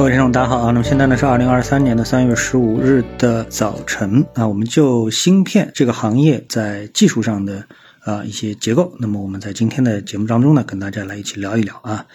各位听众，大家好啊！那么现在呢是二零二三年的三月十五日的早晨啊，我们就芯片这个行业在技术上的。啊，一些结构。那么我们在今天的节目当中呢，跟大家来一起聊一聊啊。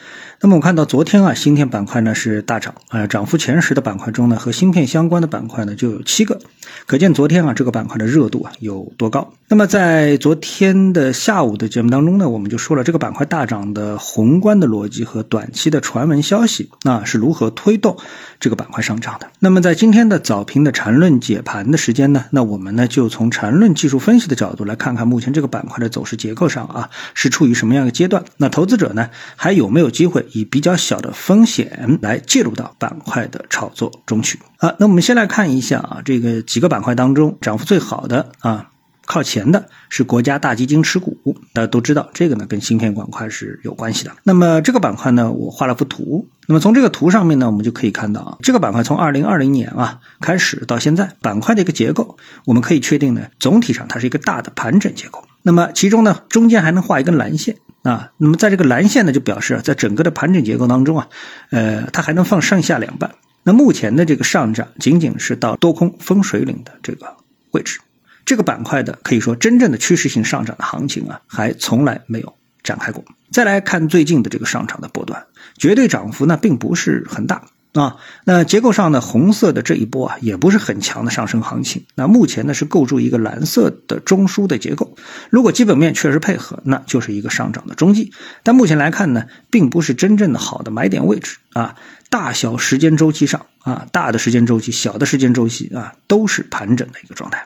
那么我看到昨天啊，芯片板块呢是大涨啊，涨幅前十的板块中呢，和芯片相关的板块呢就有七个，可见昨天啊这个板块的热度啊有多高。那么在昨天的下午的节目当中呢，我们就说了这个板块大涨的宏观的逻辑和短期的传闻消息，那是如何推动这个板块上涨的。那么在今天的早评的缠论解盘的时间呢，那我们呢就从缠论技术分析的角度来看看目前这个板块。的走势结构上啊，是处于什么样的阶段？那投资者呢，还有没有机会以比较小的风险来介入到板块的炒作中去？啊，那我们先来看一下啊，这个几个板块当中涨幅最好的啊。靠前的是国家大基金持股，大家都知道这个呢跟芯片板块是有关系的。那么这个板块呢，我画了幅图。那么从这个图上面呢，我们就可以看到啊，这个板块从二零二零年啊开始到现在，板块的一个结构，我们可以确定呢，总体上它是一个大的盘整结构。那么其中呢，中间还能画一根蓝线啊。那么在这个蓝线呢，就表示啊，在整个的盘整结构当中啊，呃，它还能放上下两半。那目前的这个上涨仅仅是到多空分水岭的这个位置。这个板块的可以说真正的趋势性上涨的行情啊，还从来没有展开过。再来看最近的这个上涨的波段，绝对涨幅呢并不是很大啊。那结构上呢，红色的这一波啊，也不是很强的上升行情。那目前呢是构筑一个蓝色的中枢的结构。如果基本面确实配合，那就是一个上涨的中继。但目前来看呢，并不是真正的好的买点位置啊。大小时间周期上啊，大的时间周期、小的时间周期啊，都是盘整的一个状态。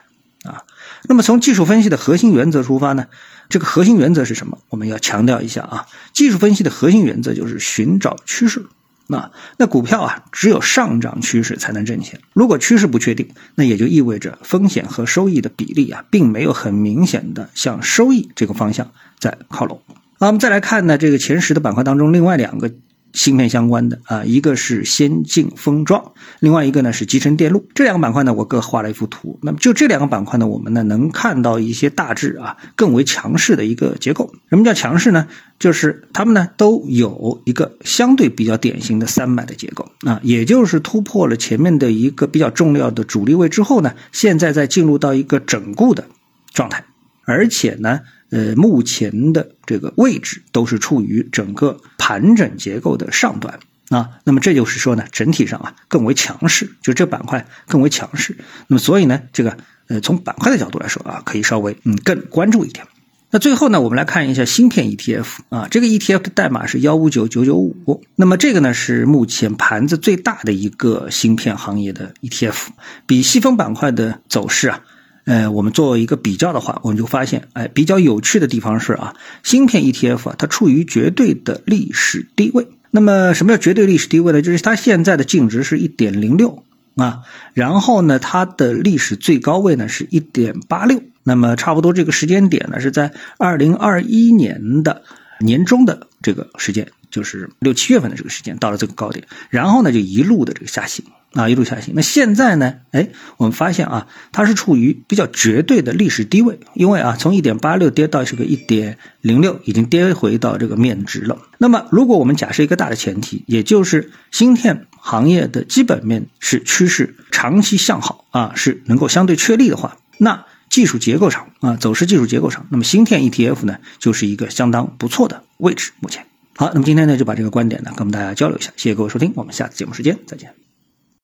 那么从技术分析的核心原则出发呢，这个核心原则是什么？我们要强调一下啊，技术分析的核心原则就是寻找趋势。那那股票啊，只有上涨趋势才能挣钱。如果趋势不确定，那也就意味着风险和收益的比例啊，并没有很明显的向收益这个方向在靠拢。那我们再来看呢，这个前十的板块当中，另外两个。芯片相关的啊，一个是先进封装，另外一个呢是集成电路。这两个板块呢，我各画了一幅图。那么就这两个板块呢，我们呢能看到一些大致啊更为强势的一个结构。什么叫强势呢？就是它们呢都有一个相对比较典型的三买的结构啊，也就是突破了前面的一个比较重要的主力位之后呢，现在在进入到一个整固的状态，而且呢。呃，目前的这个位置都是处于整个盘整结构的上端啊，那么这就是说呢，整体上啊更为强势，就这板块更为强势。那么所以呢，这个呃从板块的角度来说啊，可以稍微嗯更关注一点。那最后呢，我们来看一下芯片 ETF 啊，这个 ETF 的代码是幺五九九九五，那么这个呢是目前盘子最大的一个芯片行业的 ETF，比细分板块的走势啊。呃，我们做一个比较的话，我们就发现，哎，比较有趣的地方是啊，芯片 ETF 啊，它处于绝对的历史低位。那么，什么叫绝对历史低位呢？就是它现在的净值是一点零六啊，然后呢，它的历史最高位呢是一点八六。那么，差不多这个时间点呢是在二零二一年的年中的这个时间，就是六七月份的这个时间到了这个高点，然后呢就一路的这个下行。啊，一路下行。那现在呢？哎，我们发现啊，它是处于比较绝对的历史低位，因为啊，从一点八六跌到这个一点零六，已经跌回到这个面值了。那么，如果我们假设一个大的前提，也就是芯片行业的基本面是趋势长期向好啊，是能够相对确立的话，那技术结构上啊，走势技术结构上，那么芯片 ETF 呢，就是一个相当不错的位置。目前，好，那么今天呢，就把这个观点呢，跟我们大家交流一下。谢谢各位收听，我们下次节目时间再见。